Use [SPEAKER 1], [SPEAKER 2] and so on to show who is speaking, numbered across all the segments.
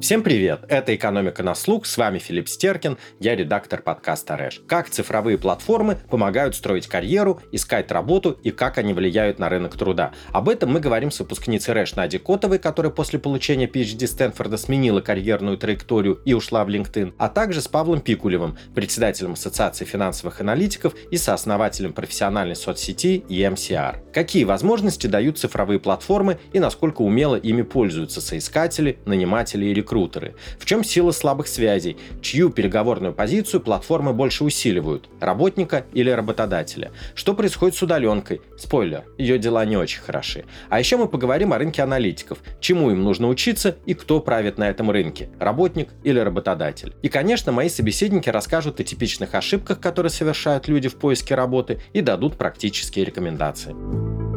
[SPEAKER 1] Всем привет! Это «Экономика на слух», с вами Филипп Стеркин, я редактор подкаста «Рэш». Как цифровые платформы помогают строить карьеру, искать работу и как они влияют на рынок труда. Об этом мы говорим с выпускницей «Рэш» Надей Котовой, которая после получения PhD Стэнфорда сменила карьерную траекторию и ушла в LinkedIn, а также с Павлом Пикулевым, председателем Ассоциации финансовых аналитиков и сооснователем профессиональной соцсети EMCR. Какие возможности дают цифровые платформы и насколько умело ими пользуются соискатели, наниматели и рекрутеры? Рекрутеры. В чем сила слабых связей? Чью переговорную позицию платформы больше усиливают? Работника или работодателя? Что происходит с удаленкой? Спойлер, ее дела не очень хороши. А еще мы поговорим о рынке аналитиков. Чему им нужно учиться и кто правит на этом рынке? Работник или работодатель? И, конечно, мои собеседники расскажут о типичных ошибках, которые совершают люди в поиске работы и дадут практические рекомендации.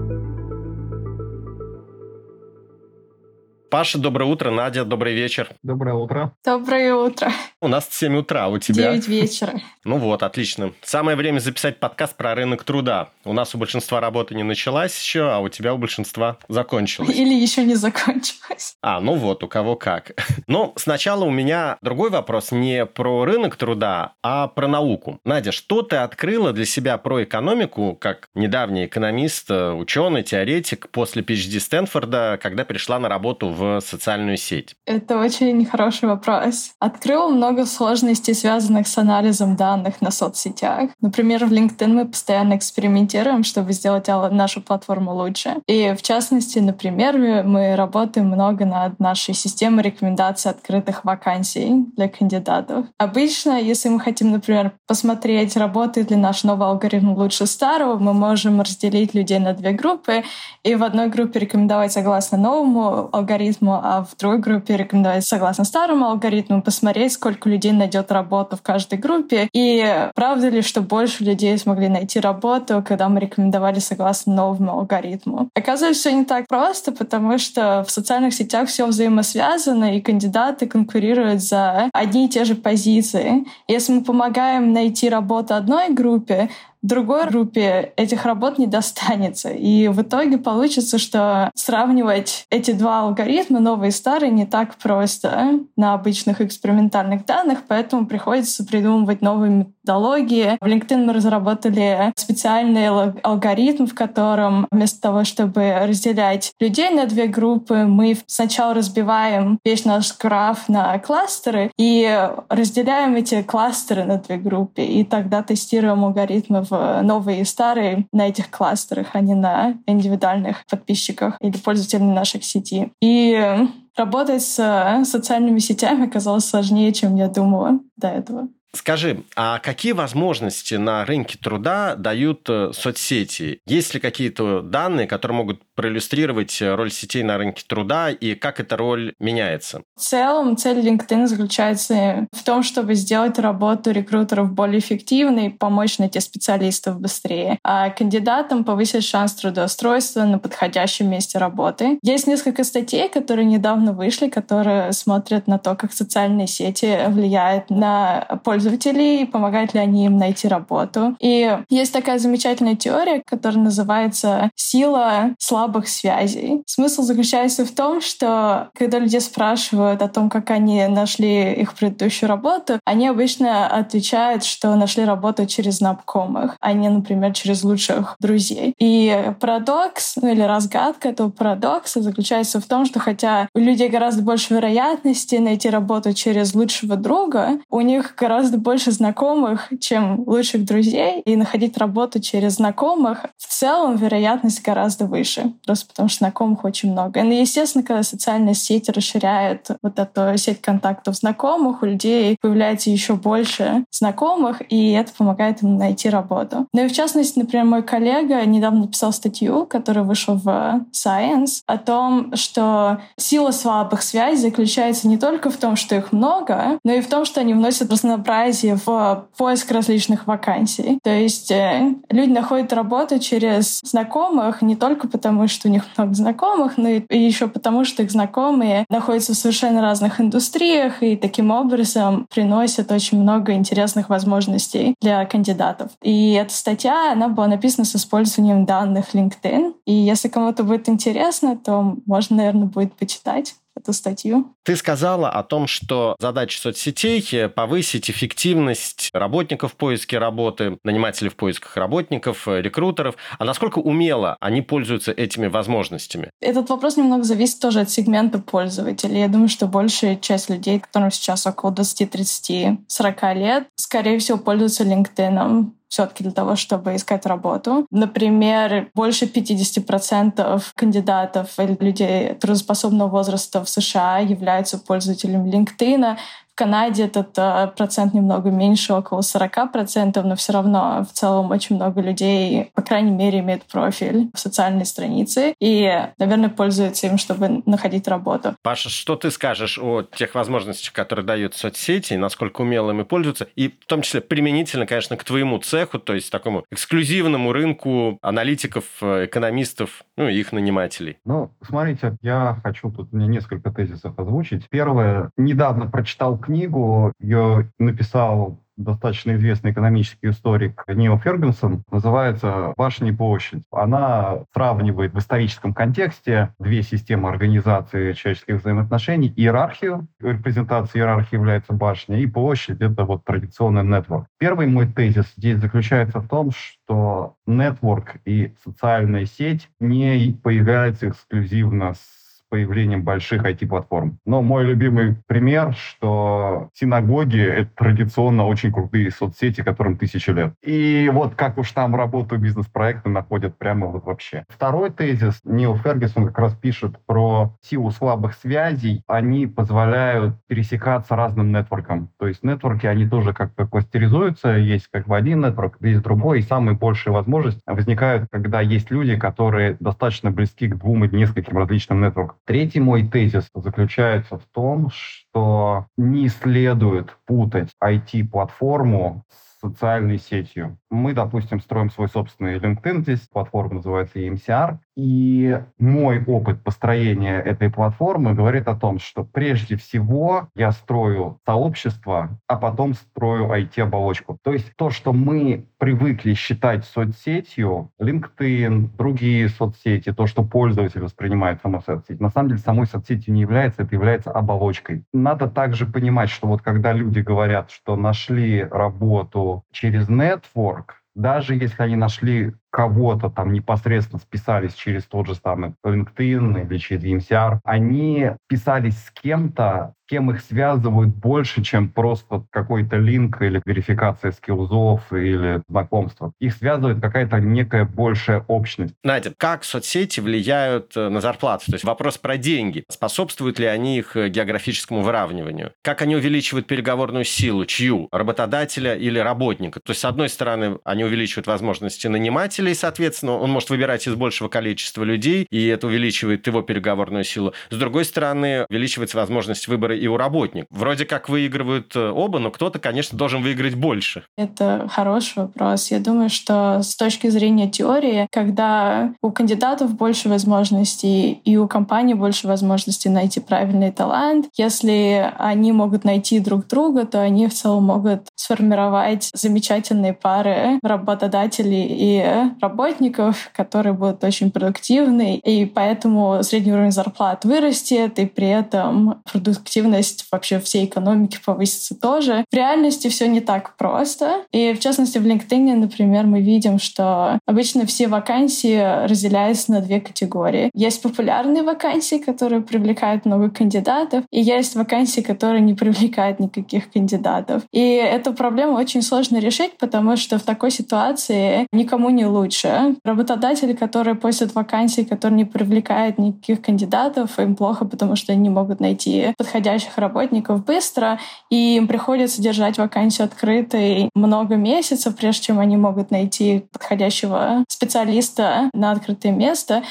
[SPEAKER 1] Паша, доброе утро. Надя, добрый вечер.
[SPEAKER 2] Доброе утро.
[SPEAKER 3] Доброе утро.
[SPEAKER 1] У нас 7 утра, у тебя?
[SPEAKER 3] 9 вечера.
[SPEAKER 1] Ну вот, отлично. Самое время записать подкаст про рынок труда. У нас у большинства работа не началась еще, а у тебя у большинства закончилась.
[SPEAKER 3] Или еще не закончилась.
[SPEAKER 1] А, ну вот, у кого как. Но сначала у меня другой вопрос не про рынок труда, а про науку. Надя, что ты открыла для себя про экономику, как недавний экономист, ученый, теоретик, после PhD Стэнфорда, когда перешла на работу в социальную сеть?
[SPEAKER 3] Это очень хороший вопрос. Открыл много сложностей, связанных с анализом данных на соцсетях. Например, в LinkedIn мы постоянно экспериментируем, чтобы сделать нашу платформу лучше. И в частности, например, мы работаем много над нашей системой рекомендаций открытых вакансий для кандидатов. Обычно, если мы хотим, например, посмотреть, работает ли наш новый алгоритм лучше старого, мы можем разделить людей на две группы и в одной группе рекомендовать согласно новому алгоритму, алгоритму, а в другой группе рекомендовать согласно старому алгоритму, посмотреть, сколько людей найдет работу в каждой группе. И правда ли, что больше людей смогли найти работу, когда мы рекомендовали согласно новому алгоритму? Оказывается, все не так просто, потому что в социальных сетях все взаимосвязано, и кандидаты конкурируют за одни и те же позиции. Если мы помогаем найти работу одной группе, другой группе этих работ не достанется. И в итоге получится, что сравнивать эти два алгоритма, новый и старый, не так просто на обычных экспериментальных данных, поэтому приходится придумывать новые методологии. В LinkedIn мы разработали специальный алгоритм, в котором вместо того, чтобы разделять людей на две группы, мы сначала разбиваем весь наш граф на кластеры и разделяем эти кластеры на две группы. И тогда тестируем алгоритмы в новые и старые на этих кластерах, а не на индивидуальных подписчиках или пользователей наших сети. И работать с социальными сетями оказалось сложнее, чем я думала до этого.
[SPEAKER 1] Скажи, а какие возможности на рынке труда дают э, соцсети? Есть ли какие-то данные, которые могут проиллюстрировать э, роль сетей на рынке труда и как эта роль меняется?
[SPEAKER 3] В целом, цель LinkedIn заключается в том, чтобы сделать работу рекрутеров более эффективной, помочь найти специалистов быстрее, а кандидатам повысить шанс трудоустройства на подходящем месте работы. Есть несколько статей, которые недавно вышли, которые смотрят на то, как социальные сети влияют на пользователей пользователей, помогают ли они им найти работу. И есть такая замечательная теория, которая называется «сила слабых связей». Смысл заключается в том, что когда люди спрашивают о том, как они нашли их предыдущую работу, они обычно отвечают, что нашли работу через знакомых, а не, например, через лучших друзей. И парадокс, ну или разгадка этого парадокса заключается в том, что хотя у людей гораздо больше вероятности найти работу через лучшего друга, у них гораздо гораздо больше знакомых, чем лучших друзей, и находить работу через знакомых в целом вероятность гораздо выше, просто потому что знакомых очень много. И, естественно, когда социальные сети расширяют вот эту сеть контактов знакомых, у людей появляется еще больше знакомых, и это помогает им найти работу. Ну и в частности, например, мой коллега недавно написал статью, которая вышла в Science, о том, что сила слабых связей заключается не только в том, что их много, но и в том, что они вносят разнообразие связи, в поиск различных вакансий. То есть э, люди находят работу через знакомых не только потому, что у них много знакомых, но и еще потому, что их знакомые находятся в совершенно разных индустриях и таким образом приносят очень много интересных возможностей для кандидатов. И эта статья, она была написана с использованием данных LinkedIn. И если кому-то будет интересно, то можно, наверное, будет почитать эту статью.
[SPEAKER 1] Ты сказала о том, что задача соцсетей – повысить эффективность работников в поиске работы, нанимателей в поисках работников, рекрутеров. А насколько умело они пользуются этими возможностями?
[SPEAKER 3] Этот вопрос немного зависит тоже от сегмента пользователей. Я думаю, что большая часть людей, которым сейчас около 20, 30, 40 лет, скорее всего, пользуются LinkedIn все-таки для того, чтобы искать работу. Например, больше 50% кандидатов или людей трудоспособного возраста в США являются пользователями LinkedIn, в Канаде этот э, процент немного меньше, около 40%, но все равно в целом очень много людей, по крайней мере, имеют профиль в социальной странице и, наверное, пользуются им, чтобы находить работу.
[SPEAKER 1] Паша, что ты скажешь о тех возможностях, которые дают соцсети, насколько умело ими пользуются, и в том числе применительно, конечно, к твоему цеху, то есть такому эксклюзивному рынку аналитиков, э, экономистов, ну и их нанимателей?
[SPEAKER 2] Ну, смотрите, я хочу тут мне несколько тезисов озвучить. Первое, недавно прочитал книгу, ее написал достаточно известный экономический историк Нил Фергюсон, называется «Башня и площадь». Она сравнивает в историческом контексте две системы организации человеческих взаимоотношений, иерархию, репрезентация иерархии является башня, и площадь — это вот традиционный нетворк. Первый мой тезис здесь заключается в том, что нетворк и социальная сеть не появляются эксклюзивно с появлением больших IT-платформ. Но мой любимый пример, что синагоги — это традиционно очень крутые соцсети, которым тысячи лет. И вот как уж там работают бизнес-проекты находят прямо вот вообще. Второй тезис, Нил Фергюсон как раз пишет про силу слабых связей. Они позволяют пересекаться разным нетворкам. То есть нетворки, они тоже как-то кластеризуются. Есть как бы один нетворк, есть другой. И самые большие возможности возникают, когда есть люди, которые достаточно близки к двум или нескольким различным нетворкам. Третий мой тезис заключается в том, что не следует путать IT-платформу с социальной сетью. Мы, допустим, строим свой собственный LinkedIn, здесь платформа называется EMCR, и мой опыт построения этой платформы говорит о том, что прежде всего я строю сообщество, а потом строю IT-оболочку. То есть то, что мы привыкли считать соцсетью, LinkedIn, другие соцсети, то, что пользователь воспринимает саму соцсеть, на самом деле самой соцсетью не является, это является оболочкой. Надо также понимать, что вот когда люди говорят, что нашли работу через network, даже если они нашли кого-то там непосредственно списались через тот же самый LinkedIn или через EMCR, они писались с кем-то, кем их связывают больше, чем просто какой-то линк или верификация скиллзов или знакомства. Их связывает какая-то некая большая общность.
[SPEAKER 1] Надя, как соцсети влияют э, на зарплату? То есть вопрос про деньги. Способствуют ли они их э, географическому выравниванию? Как они увеличивают переговорную силу? Чью? Работодателя или работника? То есть, с одной стороны, они увеличивают возможности нанимателя, пользователей, соответственно, он может выбирать из большего количества людей, и это увеличивает его переговорную силу. С другой стороны, увеличивается возможность выбора и у работников. Вроде как выигрывают э, оба, но кто-то, конечно, должен выиграть больше.
[SPEAKER 3] Это хороший вопрос. Я думаю, что с точки зрения теории, когда у кандидатов больше возможностей и у компании больше возможностей найти правильный талант, если они могут найти друг друга, то они в целом могут сформировать замечательные пары работодателей и работников, которые будут очень продуктивны, и поэтому средний уровень зарплат вырастет, и при этом продуктивность вообще всей экономики повысится тоже. В реальности все не так просто. И в частности в LinkedIn, например, мы видим, что обычно все вакансии разделяются на две категории. Есть популярные вакансии, которые привлекают много кандидатов, и есть вакансии, которые не привлекают никаких кандидатов. И эту проблему очень сложно решить, потому что в такой ситуации никому не лучше лучше. Работодатели, которые постят вакансии, которые не привлекают никаких кандидатов, им плохо, потому что они не могут найти подходящих работников быстро, и им приходится держать вакансию открытой много месяцев, прежде чем они могут найти подходящего специалиста на открытое место.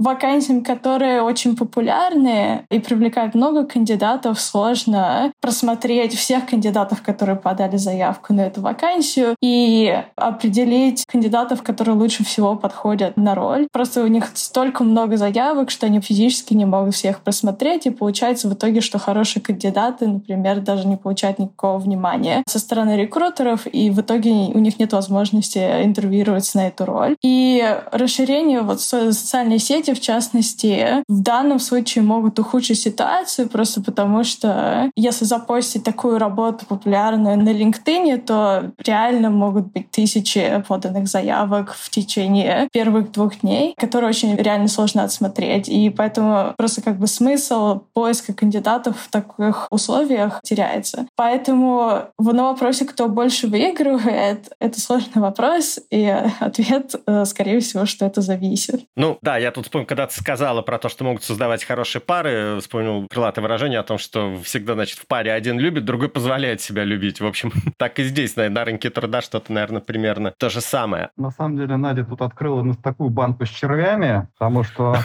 [SPEAKER 3] Вакансиям, которые очень популярны и привлекают много кандидатов, сложно просмотреть всех кандидатов, которые подали заявку на эту вакансию и определить кандидатов, которые лучше всего подходят на роль. Просто у них столько много заявок, что они физически не могут всех просмотреть, и получается в итоге, что хорошие кандидаты, например, даже не получают никакого внимания со стороны рекрутеров, и в итоге у них нет возможности интервьюироваться на эту роль. И расширение вот социальной сети, в частности, в данном случае могут ухудшить ситуацию, просто потому что если запостить такую работу популярную на LinkedIn, то реально могут быть тысячи поданных заявок в течение первых двух дней, которые очень реально сложно отсмотреть. И поэтому просто как бы смысл поиска кандидатов в таких условиях теряется. Поэтому на вопросе, кто больше выигрывает, это сложный вопрос, и ответ, э, скорее всего, что это зависит.
[SPEAKER 1] Ну да, я тут вспомнил, когда ты сказала про то, что могут создавать хорошие пары, вспомнил крылатое выражение о том, что всегда, значит, в паре один любит, другой позволяет себя любить. В общем, так и здесь, на рынке труда что-то, наверное, примерно то же самое.
[SPEAKER 2] На самом деле, Надя тут открыла нас такую банку с червями, потому что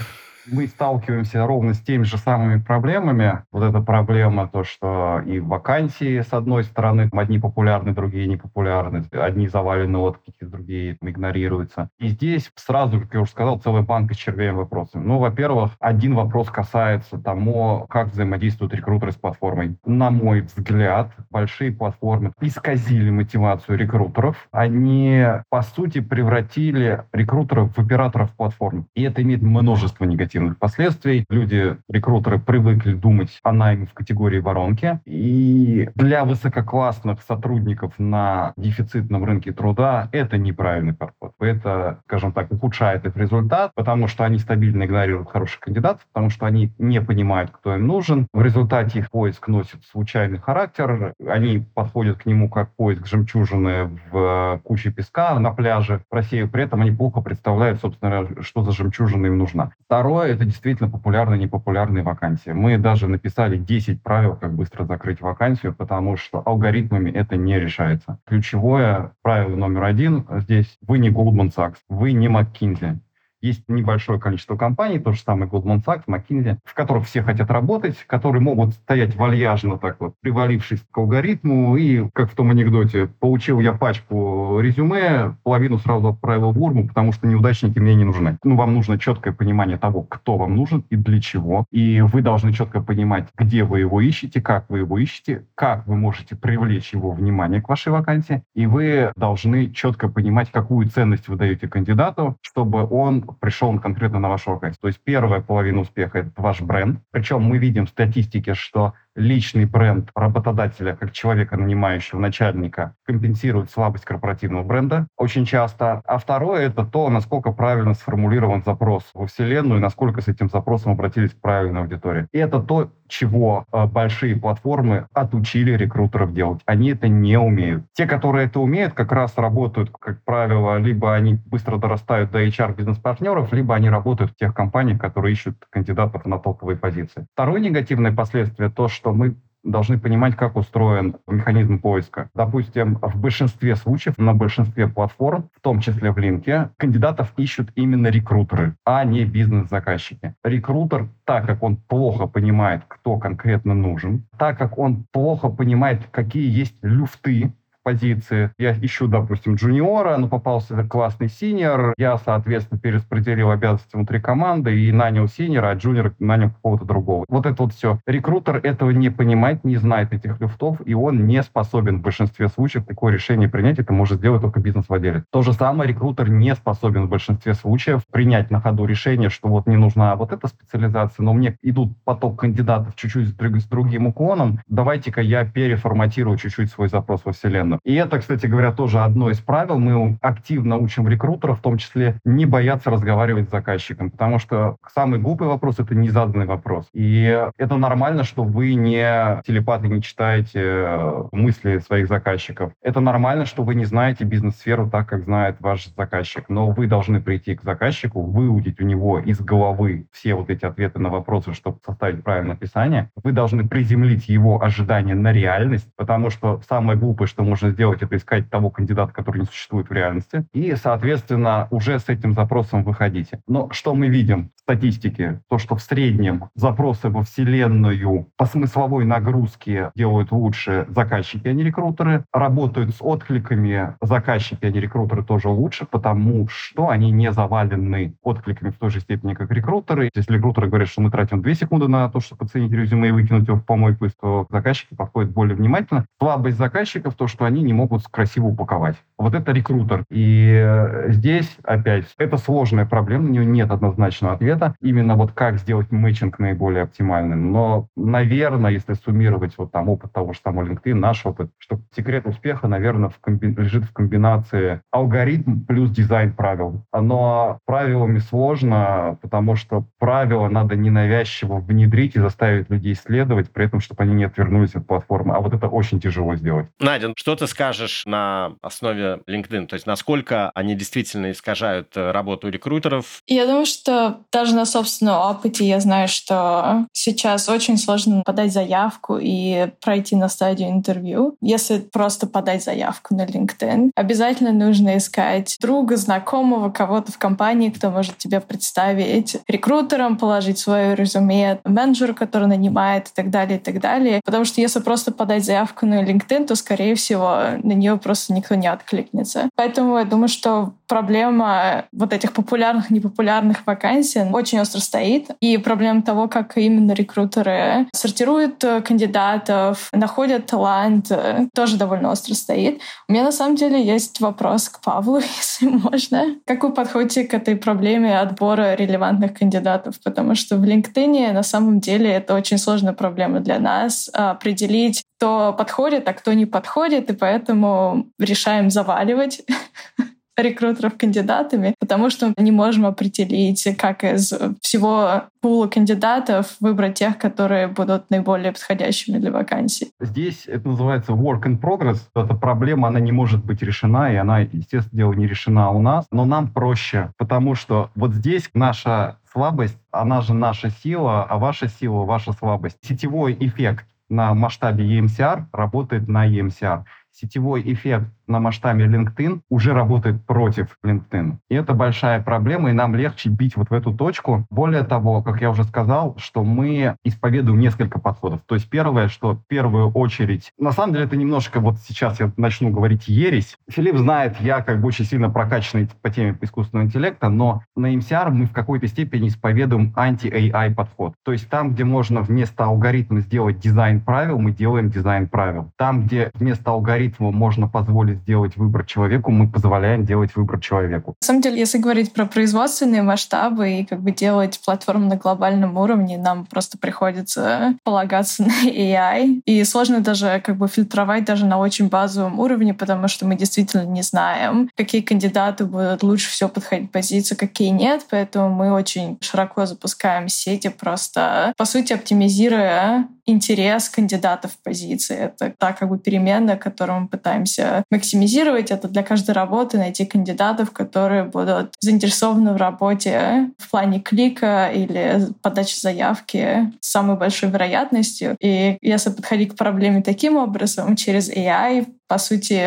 [SPEAKER 2] мы сталкиваемся ровно с теми же самыми проблемами. Вот эта проблема, то, что и вакансии, с одной стороны, одни популярны, другие не популярны, одни завалены отклики, другие игнорируются. И здесь сразу, как я уже сказал, целая банка червей вопросов. Ну, во-первых, один вопрос касается тому, как взаимодействуют рекрутеры с платформой. На мой взгляд, большие платформы исказили мотивацию рекрутеров. Они, по сути, превратили рекрутеров в операторов платформ. И это имеет множество негативных негативных последствий. Люди, рекрутеры привыкли думать о найме в категории воронки. И для высококлассных сотрудников на дефицитном рынке труда это неправильный подход. Это, скажем так, ухудшает их результат, потому что они стабильно игнорируют хороших кандидатов, потому что они не понимают, кто им нужен. В результате их поиск носит случайный характер. Они подходят к нему как поиск жемчужины в куче песка на пляже в России. При этом они плохо представляют, собственно, что за жемчужина им нужна. Второе это действительно популярные, непопулярные вакансии. Мы даже написали 10 правил, как быстро закрыть вакансию, потому что алгоритмами это не решается. Ключевое правило номер один здесь – вы не Goldman Sachs, вы не McKinsey. Есть небольшое количество компаний, то же самое Goldman Sachs, McKinsey, в которых все хотят работать, которые могут стоять вальяжно так вот, привалившись к алгоритму, и, как в том анекдоте, получил я пачку резюме, половину сразу отправил в урму, потому что неудачники мне не нужны. Ну, вам нужно четкое понимание того, кто вам нужен и для чего. И вы должны четко понимать, где вы его ищете, как вы его ищете, как вы можете привлечь его внимание к вашей вакансии, и вы должны четко понимать, какую ценность вы даете кандидату, чтобы он пришел конкретно на вашу вакансию. То есть первая половина успеха – это ваш бренд. Причем мы видим в статистике, что личный бренд работодателя, как человека, нанимающего начальника, компенсирует слабость корпоративного бренда очень часто. А второе — это то, насколько правильно сформулирован запрос во Вселенную, и насколько с этим запросом обратились к правильной аудитории. И это то, чего э, большие платформы отучили рекрутеров делать. Они это не умеют. Те, которые это умеют, как раз работают, как правило, либо они быстро дорастают до HR-бизнес-партнеров, либо они работают в тех компаниях, которые ищут кандидатов на топовые позиции. Второе негативное последствие то, что мы должны понимать, как устроен механизм поиска. Допустим, в большинстве случаев, на большинстве платформ, в том числе в Линке, кандидатов ищут именно рекрутеры, а не бизнес-заказчики. Рекрутер, так как он плохо понимает, кто конкретно нужен, так как он плохо понимает, какие есть люфты позиции. Я ищу, допустим, джуниора, но попался классный синьор. Я, соответственно, перераспределил обязанности внутри команды и нанял синьора, а джуниор нанял какого-то другого. Вот это вот все. Рекрутер этого не понимает, не знает этих люфтов, и он не способен в большинстве случаев такое решение принять. Это может сделать только бизнес-владелец. То же самое рекрутер не способен в большинстве случаев принять на ходу решение, что вот не нужна вот эта специализация, но мне идут поток кандидатов чуть-чуть с другим уклоном. Давайте-ка я переформатирую чуть-чуть свой запрос во вселенную рекрутеров. И это, кстати говоря, тоже одно из правил. Мы активно учим рекрутеров, в том числе не бояться разговаривать с заказчиком, потому что самый глупый вопрос — это незаданный вопрос. И это нормально, что вы не телепаты, не читаете э, мысли своих заказчиков. Это нормально, что вы не знаете бизнес-сферу так, как знает ваш заказчик. Но вы должны прийти к заказчику, выудить у него из головы все вот эти ответы на вопросы, чтобы составить правильное описание. Вы должны приземлить его ожидания на реальность, потому что самое глупое, что можно нужно сделать, это искать того кандидата, который не существует в реальности, и, соответственно, уже с этим запросом выходите. Но что мы видим? статистики, то, что в среднем запросы во Вселенную по смысловой нагрузке делают лучше заказчики, а не рекрутеры. Работают с откликами заказчики, а не рекрутеры тоже лучше, потому что они не завалены откликами в той же степени, как рекрутеры. Если рекрутеры говорят, что мы тратим 2 секунды на то, чтобы оценить резюме и выкинуть его в помойку, то заказчики подходят более внимательно. Слабость заказчиков то, что они не могут красиво упаковать. Вот это рекрутер. И э, здесь, опять, это сложная проблема, на нее нет однозначного ответа. Именно вот как сделать мэтчинг наиболее оптимальным. Но, наверное, если суммировать вот там опыт того же самого LinkedIn, наш опыт, что секрет успеха, наверное, в комби... лежит в комбинации алгоритм плюс дизайн правил. Но правилами сложно, потому что правила надо ненавязчиво внедрить и заставить людей следовать, при этом, чтобы они не отвернулись от платформы. А вот это очень тяжело сделать.
[SPEAKER 1] Надя, что ты скажешь на основе LinkedIn? То есть насколько они действительно искажают э, работу рекрутеров?
[SPEAKER 3] Я думаю, что даже на собственном опыте я знаю, что сейчас очень сложно подать заявку и пройти на стадию интервью. Если просто подать заявку на LinkedIn, обязательно нужно искать друга, знакомого, кого-то в компании, кто может тебе представить рекрутером, положить свое резюме, менеджеру, который нанимает и так далее, и так далее. Потому что если просто подать заявку на LinkedIn, то, скорее всего, на нее просто никто не откликнется. Поэтому я думаю, что проблема вот этих популярных, непопулярных вакансий очень остро стоит. И проблема того, как именно рекрутеры сортируют кандидатов, находят талант, тоже довольно остро стоит. У меня на самом деле есть вопрос к Павлу, если можно. Как вы подходите к этой проблеме отбора релевантных кандидатов? Потому что в LinkedIn на самом деле это очень сложная проблема для нас определить, кто подходит, а кто не подходит, и поэтому решаем заваливать рекрутеров кандидатами, потому что мы не можем определить, как из всего пула кандидатов выбрать тех, которые будут наиболее подходящими для вакансий.
[SPEAKER 2] Здесь это называется work in progress. Эта проблема, она не может быть решена, и она, естественно, дело не решена у нас, но нам проще, потому что вот здесь наша слабость, она же наша сила, а ваша сила, ваша слабость. Сетевой эффект на масштабе EMCR работает на EMCR. Сетевой эффект на масштабе LinkedIn уже работает против LinkedIn. И это большая проблема, и нам легче бить вот в эту точку. Более того, как я уже сказал, что мы исповедуем несколько подходов. То есть первое, что в первую очередь... На самом деле это немножко, вот сейчас я начну говорить ересь. Филипп знает, я как бы очень сильно прокачанный по теме искусственного интеллекта, но на MCR мы в какой-то степени исповедуем анти-AI подход. То есть там, где можно вместо алгоритма сделать дизайн правил, мы делаем дизайн правил. Там, где вместо алгоритма можно позволить сделать выбор человеку, мы позволяем делать выбор человеку.
[SPEAKER 3] На самом деле, если говорить про производственные масштабы и как бы делать платформу на глобальном уровне, нам просто приходится полагаться на AI. И сложно даже как бы фильтровать даже на очень базовом уровне, потому что мы действительно не знаем, какие кандидаты будут лучше всего подходить позиции, какие нет. Поэтому мы очень широко запускаем сети, просто, по сути, оптимизируя интерес кандидатов в позиции. Это та как бы переменная, которую мы пытаемся максимизировать. Это для каждой работы найти кандидатов, которые будут заинтересованы в работе в плане клика или подачи заявки с самой большой вероятностью. И если подходить к проблеме таким образом, через AI по сути,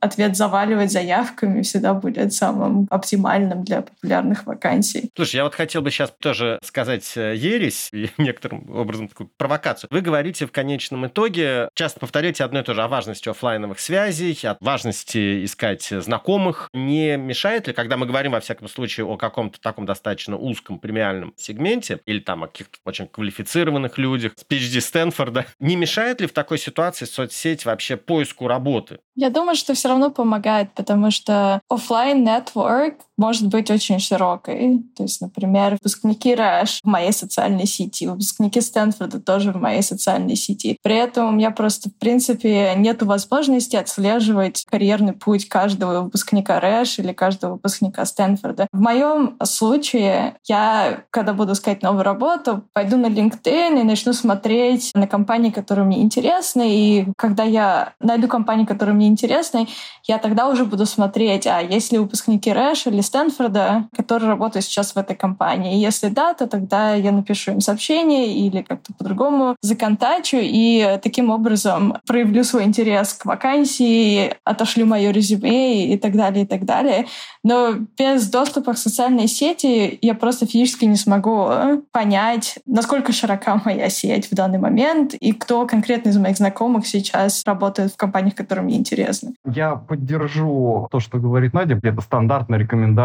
[SPEAKER 3] ответ заваливать заявками всегда будет самым оптимальным для популярных вакансий.
[SPEAKER 1] Слушай, я вот хотел бы сейчас тоже сказать э, ересь и некоторым образом такую провокацию. Вы говорите в конечном итоге, часто повторяете одно и то же о важности офлайновых связей, о важности искать знакомых. Не мешает ли, когда мы говорим, во всяком случае, о каком-то таком достаточно узком премиальном сегменте или там о каких-то очень квалифицированных людях с PhD Стэнфорда, не мешает ли в такой ситуации соцсеть вообще поиску работы? Работы?
[SPEAKER 3] Я думаю, что все равно помогает, потому что офлайн network может быть очень широкой. То есть, например, выпускники Rush в моей социальной сети, выпускники Стэнфорда тоже в моей социальной сети. При этом у меня просто, в принципе, нет возможности отслеживать карьерный путь каждого выпускника Rush или каждого выпускника Стэнфорда. В моем случае я, когда буду искать новую работу, пойду на LinkedIn и начну смотреть на компании, которые мне интересны. И когда я найду компанию, которые мне интересны, я тогда уже буду смотреть, а есть ли выпускники Рэш или Стэнфорда, который работает сейчас в этой компании. Если да, то тогда я напишу им сообщение или как-то по-другому законтачу и таким образом проявлю свой интерес к вакансии, отошлю мое резюме и так далее, и так далее. Но без доступа к социальной сети я просто физически не смогу понять, насколько широка моя сеть в данный момент и кто конкретно из моих знакомых сейчас работает в компаниях, которые мне интересны.
[SPEAKER 2] Я поддержу то, что говорит Надя. Это стандартная рекомендация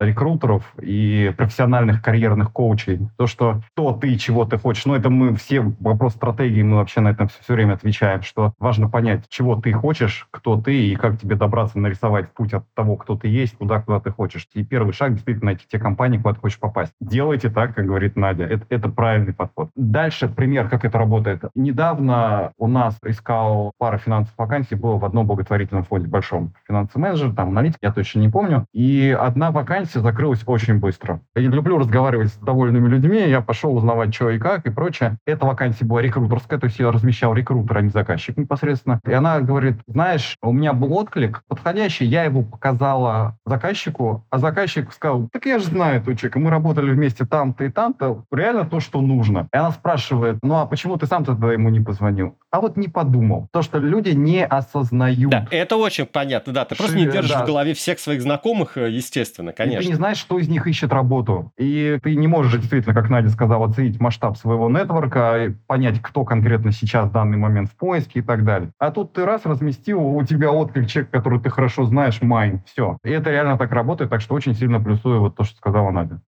[SPEAKER 2] рекрутеров и профессиональных карьерных коучей. То, что кто ты, чего ты хочешь. Ну, это мы все, вопрос стратегии, мы вообще на этом все, все время отвечаем, что важно понять, чего ты хочешь, кто ты и как тебе добраться, нарисовать путь от того, кто ты есть, туда, куда ты хочешь. И первый шаг действительно найти те компании, куда ты хочешь попасть. Делайте так, как говорит Надя. Это, это правильный подход. Дальше пример, как это работает. Недавно у нас искал пара финансовых вакансий, было в одном благотворительном фонде большом. Финансовый менеджер, там аналитик, я точно не помню. И одна вакансия закрылась очень быстро. Я люблю разговаривать с довольными людьми, я пошел узнавать, что и как, и прочее. Эта вакансия была рекрутерская, то есть я размещал рекрутер, а не заказчик непосредственно. И она говорит, знаешь, у меня был отклик подходящий, я его показала заказчику, а заказчик сказал, так я же знаю этого человека, мы работали вместе там-то и там-то, реально то, что нужно. И она спрашивает, ну а почему ты сам тогда ему не позвонил? А вот не подумал. То, что люди не осознают.
[SPEAKER 1] Да, это очень понятно, да. Ты Ши, просто не держишь да. в голове всех своих знакомых, э, естественно, конечно.
[SPEAKER 2] И ты не знаешь, что из них ищет работу. И ты не можешь действительно, как Надя сказала, оценить масштаб своего нетворка, понять, кто конкретно сейчас в данный момент в поиске и так далее. А тут ты раз разместил, у тебя отклик человек, который ты хорошо знаешь, майн, все. И это реально так работает, так что очень сильно плюсую вот то, что сказала Надя.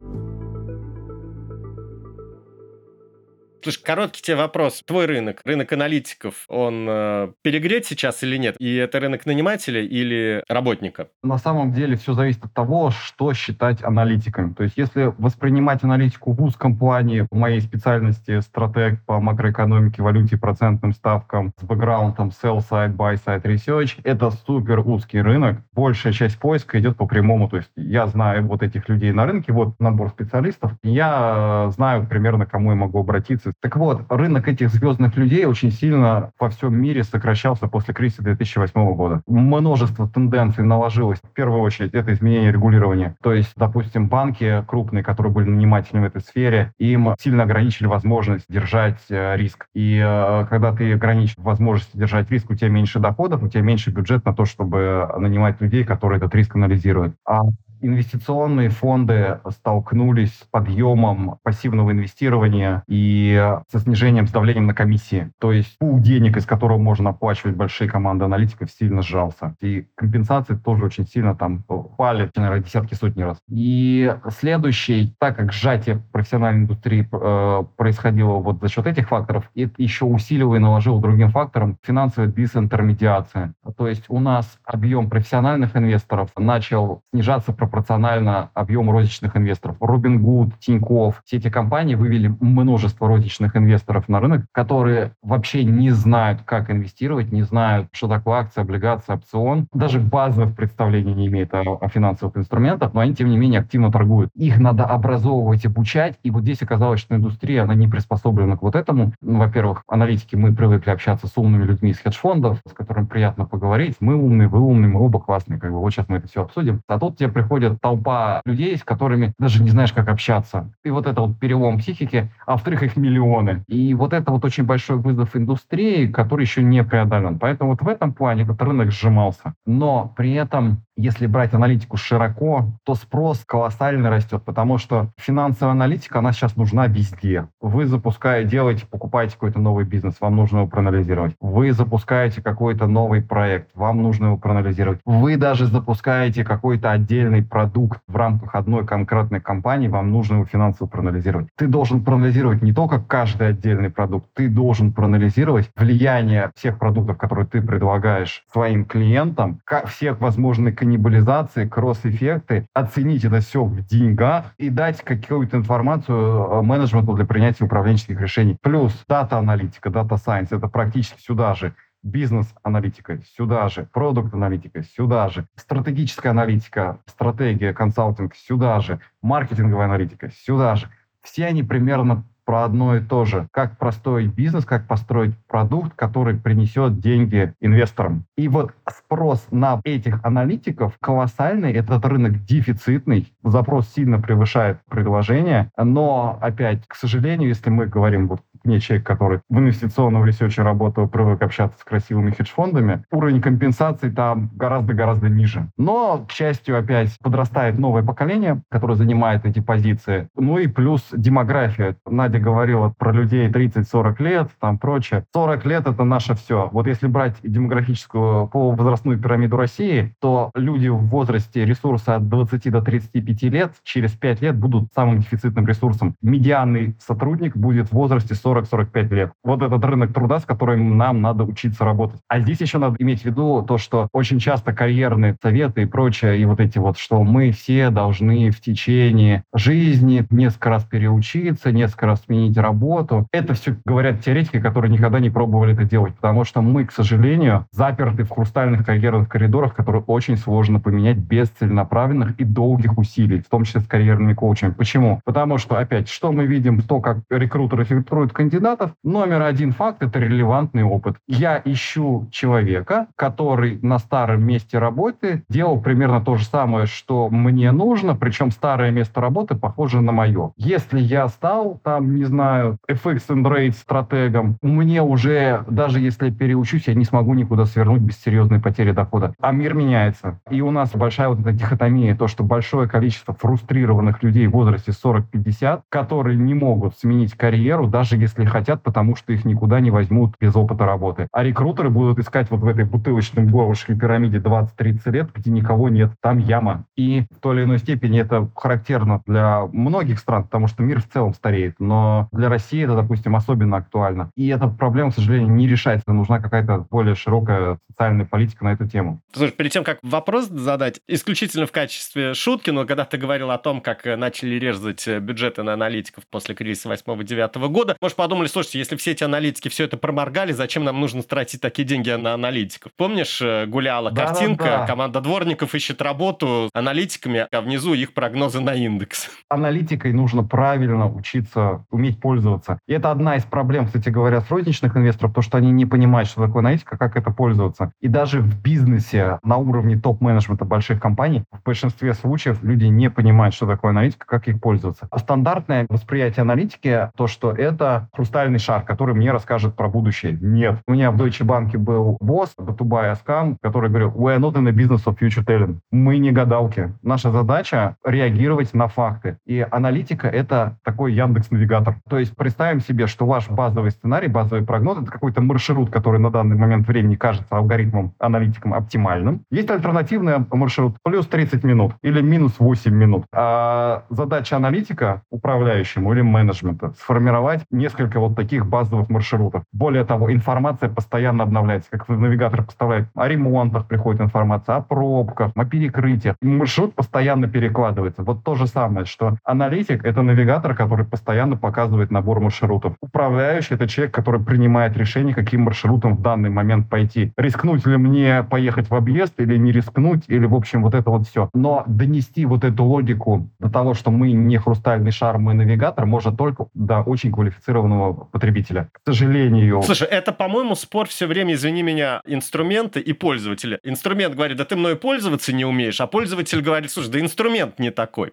[SPEAKER 1] Слушай, короткий тебе вопрос. Твой рынок, рынок аналитиков, он э, перегрет сейчас или нет? И это рынок нанимателя или работника?
[SPEAKER 2] На самом деле все зависит от того, что считать аналитиком. То есть если воспринимать аналитику в узком плане, в моей специальности стратег по макроэкономике, валюте, процентным ставкам, с бэкграундом sell side, buy side research, это супер узкий рынок. Большая часть поиска идет по прямому. То есть я знаю вот этих людей на рынке, вот набор специалистов, я э, знаю примерно, к кому я могу обратиться так вот, рынок этих звездных людей очень сильно во всем мире сокращался после кризиса 2008 года. Множество тенденций наложилось. В первую очередь, это изменение регулирования. То есть, допустим, банки крупные, которые были нанимателями в этой сфере, им сильно ограничили возможность держать э, риск. И э, когда ты ограничишь возможность держать риск, у тебя меньше доходов, у тебя меньше бюджет на то, чтобы нанимать людей, которые этот риск анализируют. А инвестиционные фонды столкнулись с подъемом пассивного инвестирования и со снижением с давлением на комиссии. То есть пул денег, из которого можно оплачивать большие команды аналитиков, сильно сжался. И компенсации тоже очень сильно там упали, наверное, десятки, сотни раз. И следующий, так как сжатие профессиональной индустрии э, происходило вот за счет этих факторов, это еще усилило и наложило другим фактором финансовая дисинтермедиация. То есть у нас объем профессиональных инвесторов начал снижаться пропорционально объему розничных инвесторов. Robinhood, Тинькофф, все эти компании вывели множество розничных инвесторов на рынок, которые вообще не знают, как инвестировать, не знают, что такое акция, облигация, опцион. Даже базовых представлений не имеют о, о финансовых инструментах, но они, тем не менее, активно торгуют. Их надо образовывать, обучать, и вот здесь оказалось, что индустрия, она не приспособлена к вот этому. Ну, во-первых, аналитики, мы привыкли общаться с умными людьми из хедж-фондов, с которыми приятно поговорить. Мы умные, вы умные, мы оба классные, как бы вот сейчас мы это все обсудим. А тут тебе приходит приходит толпа людей, с которыми даже не знаешь, как общаться. И вот это вот перелом психики, а во-вторых, их миллионы. И вот это вот очень большой вызов индустрии, который еще не преодолен. Поэтому вот в этом плане этот рынок сжимался. Но при этом если брать аналитику широко, то спрос колоссально растет, потому что финансовая аналитика, она сейчас нужна везде. Вы запускаете, делаете, покупаете какой-то новый бизнес, вам нужно его проанализировать. Вы запускаете какой-то новый проект, вам нужно его проанализировать. Вы даже запускаете какой-то отдельный продукт в рамках одной конкретной компании, вам нужно его финансово проанализировать. Ты должен проанализировать не только каждый отдельный продукт, ты должен проанализировать влияние всех продуктов, которые ты предлагаешь своим клиентам, всех возможных каннибализации, кросс-эффекты, оценить это все в деньгах и дать какую-то информацию э, менеджменту для принятия управленческих решений. Плюс дата-аналитика, data science, это практически сюда же бизнес-аналитика сюда же, продукт-аналитика сюда же, стратегическая аналитика, стратегия, консалтинг сюда же, маркетинговая аналитика сюда же. Все они примерно про одно и то же. Как простой бизнес, как построить продукт, который принесет деньги инвесторам. И вот спрос на этих аналитиков колоссальный, этот рынок дефицитный, запрос сильно превышает предложение, но опять, к сожалению, если мы говорим вот не человек, который в инвестиционном research е работал, привык общаться с красивыми хедж-фондами, уровень компенсации там гораздо-гораздо ниже. Но, к счастью, опять подрастает новое поколение, которое занимает эти позиции. Ну и плюс демография. Надя говорила про людей 30-40 лет, там прочее. 40 лет — это наше все. Вот если брать демографическую полувозрастную пирамиду России, то люди в возрасте ресурса от 20 до 35 лет через 5 лет будут самым дефицитным ресурсом. Медианный сотрудник будет в возрасте 40-45 лет. Вот этот рынок труда, с которым нам надо учиться работать. А здесь еще надо иметь в виду то, что очень часто карьерные советы и прочее, и вот эти вот, что мы все должны в течение жизни несколько раз переучиться, несколько раз сменить работу. Это все говорят теоретики, которые никогда не пробовали это делать, потому что мы, к сожалению, заперты в хрустальных карьерных коридорах, которые очень сложно поменять без целенаправленных и долгих усилий, в том числе с карьерными коучами. Почему? Потому что, опять, что мы видим, то, как рекрутеры фильтруют кандидатов, номер один факт — это релевантный опыт. Я ищу человека, который на старом месте работы делал примерно то же самое, что мне нужно, причем старое место работы похоже на мое. Если я стал, там, не знаю, FX and Rate стратегом, мне уже, даже если переучусь, я не смогу никуда свернуть без серьезной потери дохода. А мир меняется. И у нас большая вот эта дихотомия, то, что большое количество фрустрированных людей в возрасте 40-50, которые не могут сменить карьеру, даже если хотят, потому что их никуда не возьмут без опыта работы. А рекрутеры будут искать вот в этой бутылочной горлышке пирамиде 20-30 лет, где никого нет. Там яма. И в той или иной степени это характерно для многих стран, потому что мир в целом стареет. Но для России это, допустим, особенно актуально. И эта проблема, к сожалению, не решается. Нужна какая-то более широкая социальная политика на эту тему.
[SPEAKER 1] Слушай, перед тем, как вопрос задать, исключительно в качестве шутки, но когда ты говорил о том, как начали резать бюджеты на аналитиков после кризиса 8-9 года, может, подумали, слушайте, если все эти аналитики все это проморгали, зачем нам нужно тратить такие деньги на аналитиков? Помнишь, э, гуляла да, картинка, да, да. команда дворников ищет работу аналитиками, а внизу их прогнозы на индекс.
[SPEAKER 2] Аналитикой нужно правильно учиться, уметь пользоваться. И это одна из проблем, кстати говоря, с розничных инвесторов, то, что они не понимают, что такое аналитика, как это пользоваться. И даже в бизнесе на уровне топ-менеджмента больших компаний в большинстве случаев люди не понимают, что такое аналитика, как их пользоваться. А стандартное восприятие аналитики, то, что это хрустальный шар, который мне расскажет про будущее. Нет. У меня в Deutsche Bank был босс, Батубай Аскан, который говорил, we are not in the business of future telling. Мы не гадалки. Наша задача реагировать на факты. И аналитика — это такой Яндекс-навигатор. То есть представим себе, что ваш базовый сценарий, базовый прогноз — это какой-то маршрут, который на данный момент времени кажется алгоритмом, аналитиком оптимальным. Есть альтернативный маршрут плюс 30 минут или минус 8 минут. А задача аналитика управляющему или менеджмента сформировать несколько вот таких базовых маршрутов. Более того, информация постоянно обновляется. Как навигатор поставляет о ремонтах приходит информация, о пробках, о перекрытиях. Маршрут постоянно перекладывается. Вот то же самое, что аналитик — это навигатор, который постоянно показывает набор маршрутов. Управляющий — это человек, который принимает решение, каким маршрутом в данный момент пойти. Рискнуть ли мне поехать в объезд или не рискнуть, или, в общем, вот это вот все. Но донести вот эту логику до того, что мы не хрустальный шар, мы навигатор, может только до очень квалифицированного потребителя. К сожалению.
[SPEAKER 1] Слушай, это, по-моему, спор все время, извини меня, инструменты и пользователя. Инструмент говорит, да ты мной пользоваться не умеешь, а пользователь говорит, слушай, да инструмент не такой.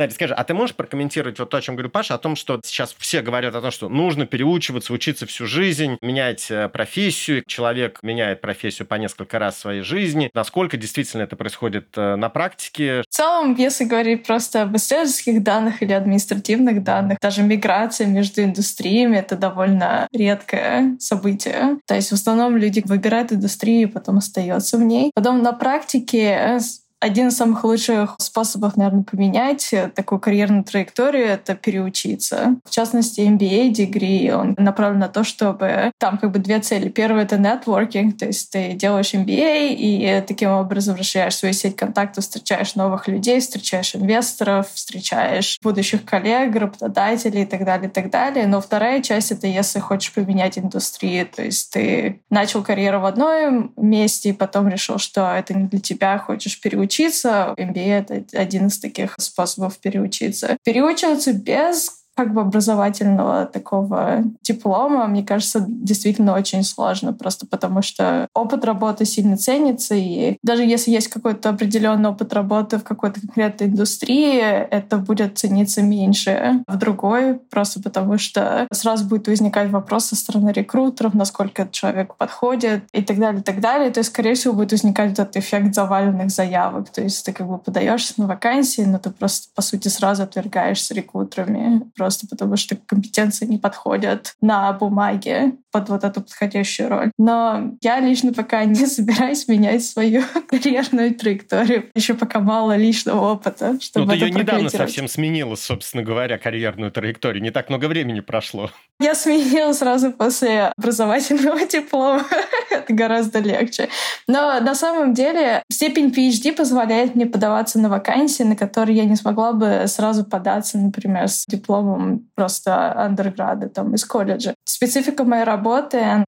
[SPEAKER 1] Надя, скажи, а ты можешь прокомментировать вот то, о чем говорю Паша, о том, что сейчас все говорят о том, что нужно переучиваться, учиться всю жизнь, менять э, профессию, человек меняет профессию по несколько раз в своей жизни. Насколько действительно это происходит э, на практике?
[SPEAKER 3] В целом, если говорить просто об исследовательских данных или административных данных, даже миграция между индустриями — это довольно редкое событие. То есть в основном люди выбирают индустрию и потом остаются в ней. Потом на практике один из самых лучших способов, наверное, поменять такую карьерную траекторию — это переучиться. В частности, MBA degree, он направлен на то, чтобы там как бы две цели. Первая — это networking, то есть ты делаешь MBA и таким образом расширяешь свою сеть контактов, встречаешь новых людей, встречаешь инвесторов, встречаешь будущих коллег, работодателей и так далее, и так далее. Но вторая часть — это если хочешь поменять индустрию, то есть ты начал карьеру в одном месте и потом решил, что это не для тебя, хочешь переучиться переучиться. MBA — это один из таких способов переучиться. Переучиваться без как бы образовательного такого диплома, мне кажется, действительно очень сложно, просто потому что опыт работы сильно ценится, и даже если есть какой-то определенный опыт работы в какой-то конкретной индустрии, это будет цениться меньше в другой, просто потому что сразу будет возникать вопрос со стороны рекрутеров, насколько этот человек подходит и так далее, и так далее. То есть, скорее всего, будет возникать этот эффект заваленных заявок. То есть ты как бы подаешься на вакансии, но ты просто, по сути, сразу отвергаешься рекрутерами. Просто просто потому что компетенции не подходят на бумаге под вот эту подходящую роль. Но я лично пока не собираюсь менять свою карьерную траекторию. Еще пока мало личного опыта, чтобы
[SPEAKER 1] Ну, ты ее недавно совсем сменила, собственно говоря, карьерную траекторию. Не так много времени прошло.
[SPEAKER 3] Я сменила сразу после образовательного диплома. Это гораздо легче. Но на самом деле степень PhD позволяет мне подаваться на вакансии, на которые я не смогла бы сразу податься, например, с дипломом просто андерграда там из колледжа. Специфика моей работы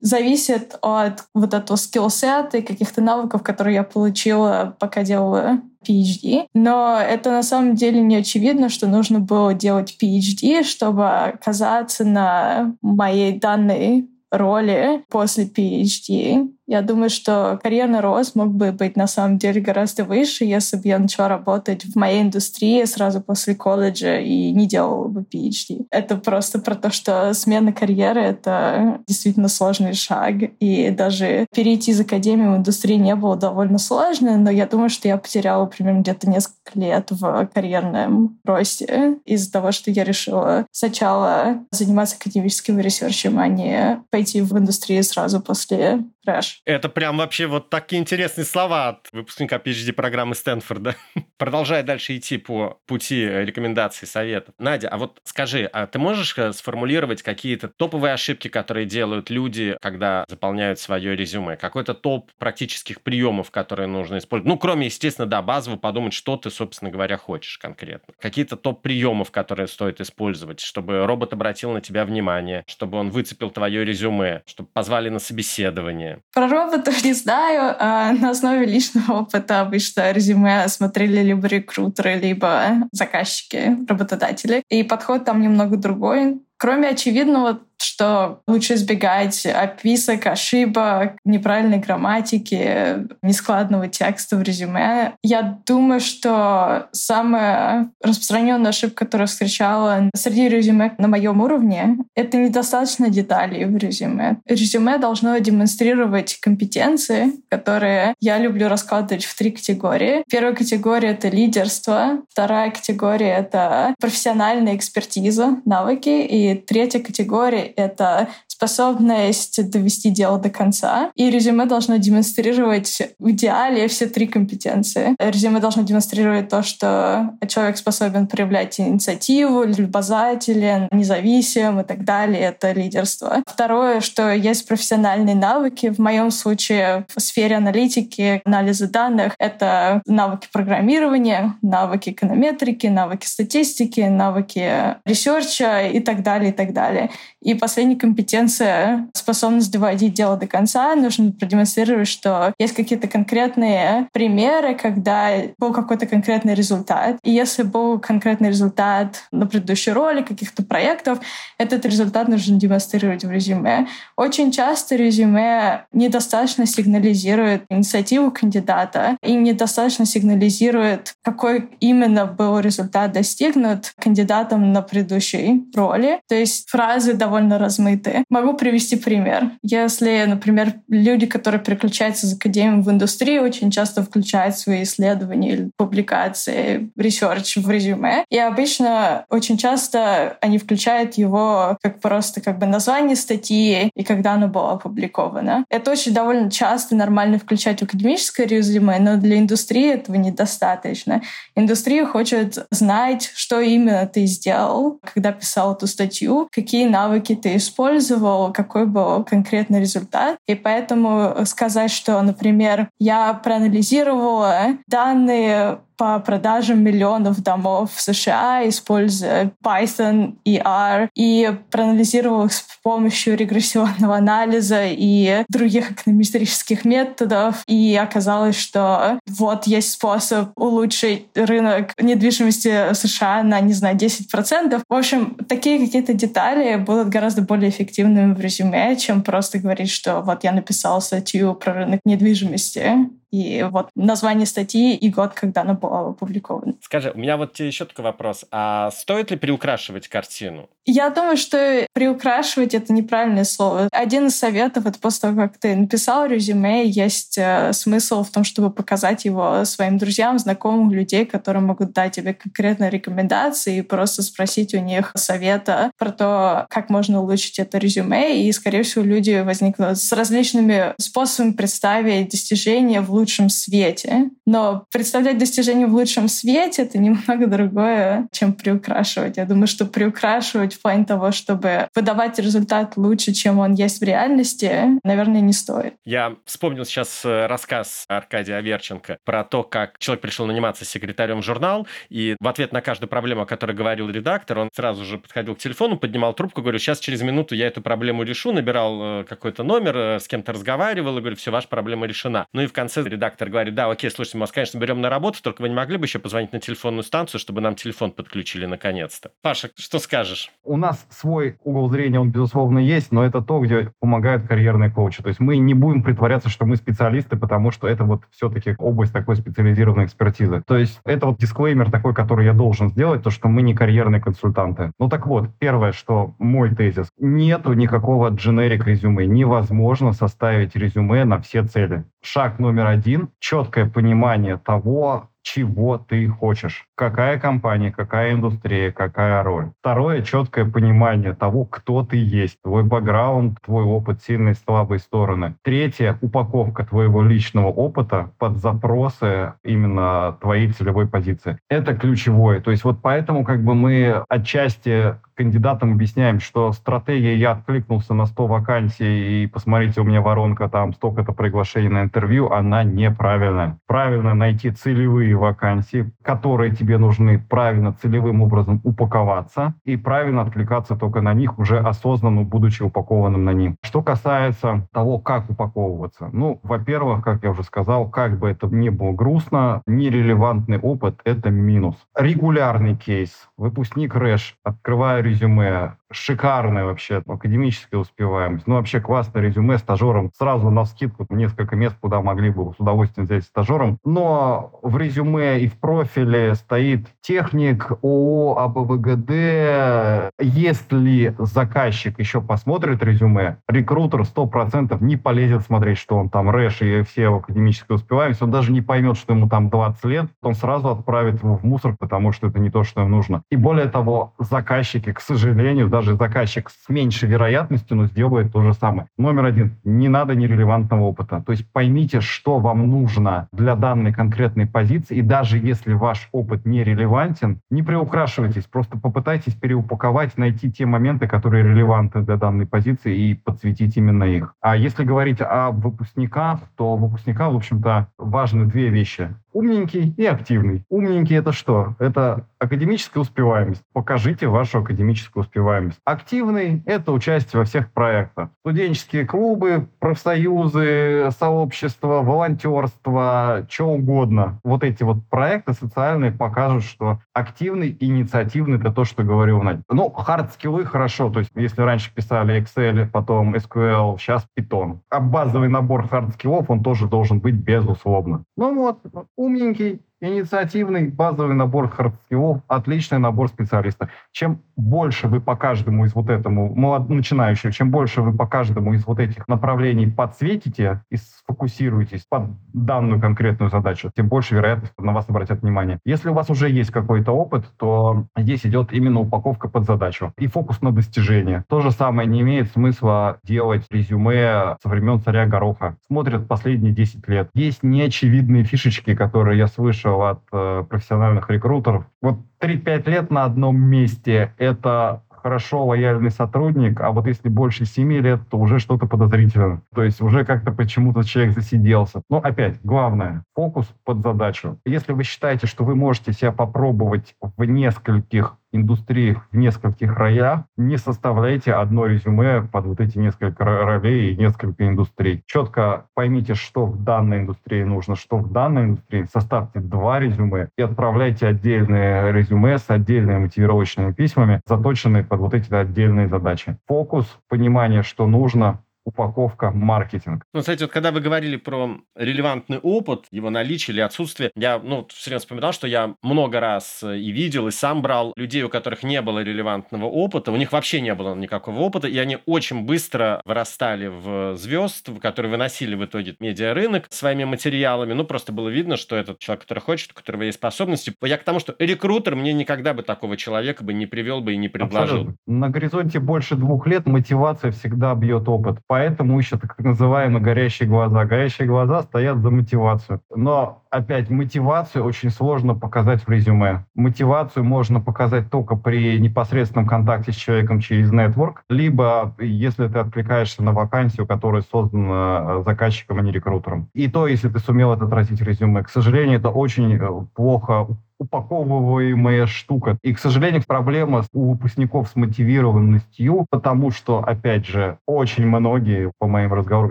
[SPEAKER 3] зависит от вот этого скиллсета и каких-то навыков, которые я получила, пока делала PhD. Но это на самом деле не очевидно, что нужно было делать PhD, чтобы оказаться на моей данной роли после PhD. Я думаю, что карьерный рост мог бы быть на самом деле гораздо выше, если бы я начала работать в моей индустрии сразу после колледжа и не делала бы PhD. Это просто про то, что смена карьеры — это действительно сложный шаг. И даже перейти из академии в индустрии не было довольно сложно, но я думаю, что я потеряла примерно где-то несколько лет в карьерном росте из-за того, что я решила сначала заниматься академическим ресерчем, а не пойти в индустрию сразу после Рэш.
[SPEAKER 1] Это прям вообще вот такие интересные слова от выпускника PhD-программы Стэнфорда. Продолжая дальше идти по пути рекомендаций, советов. Надя, а вот скажи, а ты можешь э, сформулировать какие-то топовые ошибки, которые делают люди, когда заполняют свое резюме? Какой-то топ практических приемов, которые нужно использовать? Ну, кроме, естественно, да, базово подумать, что ты, собственно говоря, хочешь конкретно. Какие-то топ приемов, которые стоит использовать, чтобы робот обратил на тебя внимание, чтобы он выцепил твое резюме, чтобы позвали на собеседование,
[SPEAKER 3] про роботов не знаю. А на основе личного опыта обычно резюме смотрели либо рекрутеры, либо заказчики, работодатели. И подход там немного другой. Кроме очевидного, что лучше избегать описок, ошибок, неправильной грамматики, нескладного текста в резюме. Я думаю, что самая распространенная ошибка, которую встречала среди резюме на моем уровне, это недостаточно деталей в резюме. Резюме должно демонстрировать компетенции, которые я люблю раскладывать в три категории. Первая категория — это лидерство, вторая категория — это профессиональная экспертиза, навыки, и третья категория это способность довести дело до конца. И резюме должно демонстрировать в идеале все три компетенции. Резюме должно демонстрировать то, что человек способен проявлять инициативу, любознателен, независим и так далее. Это лидерство. Второе, что есть профессиональные навыки. В моем случае в сфере аналитики, анализа данных — это навыки программирования, навыки эконометрики, навыки статистики, навыки research а и так далее, и так далее. И последняя компетенция — способность доводить дело до конца. Нужно продемонстрировать, что есть какие-то конкретные примеры, когда был какой-то конкретный результат. И если был конкретный результат на предыдущей роли, каких-то проектов, этот результат нужно демонстрировать в резюме. Очень часто резюме недостаточно сигнализирует инициативу кандидата и недостаточно сигнализирует, какой именно был результат достигнут кандидатом на предыдущей роли. То есть фразы довольно довольно размытые. Могу привести пример. Если, например, люди, которые переключаются из академии в индустрию, очень часто включают свои исследования или публикации, research в резюме. И обычно очень часто они включают его как просто как бы название статьи и когда оно было опубликовано. Это очень довольно часто нормально включать в академическое резюме, но для индустрии этого недостаточно. Индустрия хочет знать, что именно ты сделал, когда писал эту статью, какие навыки ты использовал, какой был конкретный результат. И поэтому сказать, что, например, я проанализировала данные по продажам миллионов домов в США, используя Python и R, и проанализировал их с помощью регрессионного анализа и других эконометрических методов, и оказалось, что вот есть способ улучшить рынок недвижимости США на, не знаю, 10%. В общем, такие какие-то детали будут гораздо более эффективными в резюме, чем просто говорить, что вот я написал статью про рынок недвижимости. И вот название статьи и год, когда она была опубликована.
[SPEAKER 1] Скажи, у меня вот еще такой вопрос. А стоит ли приукрашивать картину?
[SPEAKER 3] Я думаю, что приукрашивать — это неправильное слово. Один из советов — это после того, как ты написал резюме, есть э, смысл в том, чтобы показать его своим друзьям, знакомым, людей, которые могут дать тебе конкретные рекомендации и просто спросить у них совета про то, как можно улучшить это резюме. И, скорее всего, люди возникнут с различными способами представить достижения в лучшем свете. Но представлять достижения в лучшем свете — это немного другое, чем приукрашивать. Я думаю, что приукрашивать в плане того, чтобы выдавать результат лучше, чем он есть в реальности, наверное, не стоит.
[SPEAKER 1] Я вспомнил сейчас э, рассказ Аркадия Аверченко про то, как человек пришел наниматься секретарем в журнал, и в ответ на каждую проблему, о которой говорил редактор, он сразу же подходил к телефону, поднимал трубку, говорю, сейчас через минуту я эту проблему решу, набирал э, какой-то номер, э, с кем-то разговаривал и говорю, все, ваша проблема решена. Ну и в конце редактор говорит, да, окей, слушайте, мы вас, конечно, берем на работу, только вы не могли бы еще позвонить на телефонную станцию, чтобы нам телефон подключили наконец-то. Паша, что скажешь?
[SPEAKER 2] У нас свой угол зрения, он, безусловно, есть, но это то, где помогают карьерные коучи. То есть мы не будем притворяться, что мы специалисты, потому что это вот все-таки область такой специализированной экспертизы. То есть это вот дисклеймер такой, который я должен сделать, то, что мы не карьерные консультанты. Ну так вот, первое, что мой тезис. Нету никакого дженерик резюме. Невозможно составить резюме на все цели. Шаг номер один – четкое понимание того, чего ты хочешь. Какая компания, какая индустрия, какая роль. Второе, четкое понимание того, кто ты есть, твой бэкграунд, твой опыт, сильные, слабые стороны. Третье, упаковка твоего личного опыта под запросы именно твоей целевой позиции. Это ключевое. То есть вот поэтому как бы мы отчасти кандидатам объясняем, что стратегия «я откликнулся на 100 вакансий и посмотрите, у меня воронка, там столько-то приглашений на интервью», она неправильная. Правильно найти целевые вакансии, которые тебе нужны, правильно целевым образом упаковаться и правильно откликаться только на них, уже осознанно будучи упакованным на них. Что касается того, как упаковываться. Ну, во-первых, как я уже сказал, как бы это ни было грустно, нерелевантный опыт — это минус. Регулярный кейс. Выпускник РЭШ, открывая резюме, шикарная вообще академическая успеваемость. Ну, вообще классное резюме стажером. Сразу на скидку несколько мест, куда могли бы с удовольствием взять стажером. Но в резюме и в профиле стоит техник ООО АБВГД. Если заказчик еще посмотрит резюме, рекрутер 100% не полезет смотреть, что он там рэш и все академическая успеваемость. Он даже не поймет, что ему там 20 лет. Он сразу отправит его в мусор, потому что это не то, что им нужно. И более того, заказчики, к сожалению, даже даже заказчик с меньшей вероятностью, но сделает то же самое. Номер один. Не надо нерелевантного опыта. То есть поймите, что вам нужно для данной конкретной позиции, и даже если ваш опыт не релевантен, не приукрашивайтесь, просто попытайтесь переупаковать, найти те моменты, которые релевантны для данной позиции и подсветить именно их. А если говорить о выпускниках, то выпускникам, в общем-то, важны две вещи умненький и активный. Умненький это что? Это академическая успеваемость. Покажите вашу академическую успеваемость. Активный – это участие во всех проектах. Студенческие клубы, профсоюзы, сообщества, волонтерство, что угодно. Вот эти вот проекты социальные покажут, что активный, инициативный – это то, что говорил Надя. Ну, хард-скиллы хорошо. То есть, если раньше писали Excel, потом SQL, сейчас Python. А базовый набор хард-скиллов, он тоже должен быть безусловно. Ну вот, умненький, инициативный базовый набор хард-скиллов, отличный набор специалистов. Чем больше вы по каждому из вот этому, молод, начинающего, чем больше вы по каждому из вот этих направлений подсветите и сфокусируетесь под данную конкретную задачу, тем больше вероятность на вас обратят внимание. Если у вас уже есть какой-то опыт, то здесь идет именно упаковка под задачу и фокус на достижение. То же самое не имеет смысла делать резюме со времен царя Гороха. Смотрят последние 10 лет. Есть неочевидные фишечки, которые я слышал от э, профессиональных рекрутеров. Вот 3-5 лет на одном месте — это хорошо лояльный сотрудник, а вот если больше 7 лет, то уже что-то подозрительно. То есть уже как-то почему-то человек засиделся. Но опять, главное, фокус под задачу. Если вы считаете, что вы можете себя попробовать в нескольких индустриях в нескольких роях, не составляйте одно резюме под вот эти несколько ролей и несколько индустрий. Четко поймите, что в данной индустрии нужно, что в данной индустрии. Составьте два резюме и отправляйте отдельные резюме с отдельными мотивировочными письмами, заточенные под вот эти отдельные задачи. Фокус, понимание, что нужно, упаковка, маркетинг.
[SPEAKER 1] Ну, кстати, вот когда вы говорили про релевантный опыт, его наличие или отсутствие, я, ну, все время вспоминал, что я много раз э, и видел, и сам брал людей, у которых не было релевантного опыта, у них вообще не было никакого опыта, и они очень быстро вырастали в звезд, которые выносили в итоге медиарынок своими материалами. Ну, просто было видно, что этот человек, который хочет, у которого есть способности. Я к тому, что рекрутер мне никогда бы такого человека бы не привел бы и не предложил. Абсолютно.
[SPEAKER 2] На горизонте больше двух лет мотивация всегда бьет опыт поэтому ищут так называемые горящие глаза. Горящие глаза стоят за мотивацию. Но, опять, мотивацию очень сложно показать в резюме. Мотивацию можно показать только при непосредственном контакте с человеком через нетворк, либо если ты откликаешься на вакансию, которая создана э, заказчиком, а не рекрутером. И то, если ты сумел это отразить в резюме. К сожалению, это очень э, плохо упаковываемая штука. И, к сожалению, проблема у выпускников с мотивированностью, потому что, опять же, очень многие, по моим разговорам,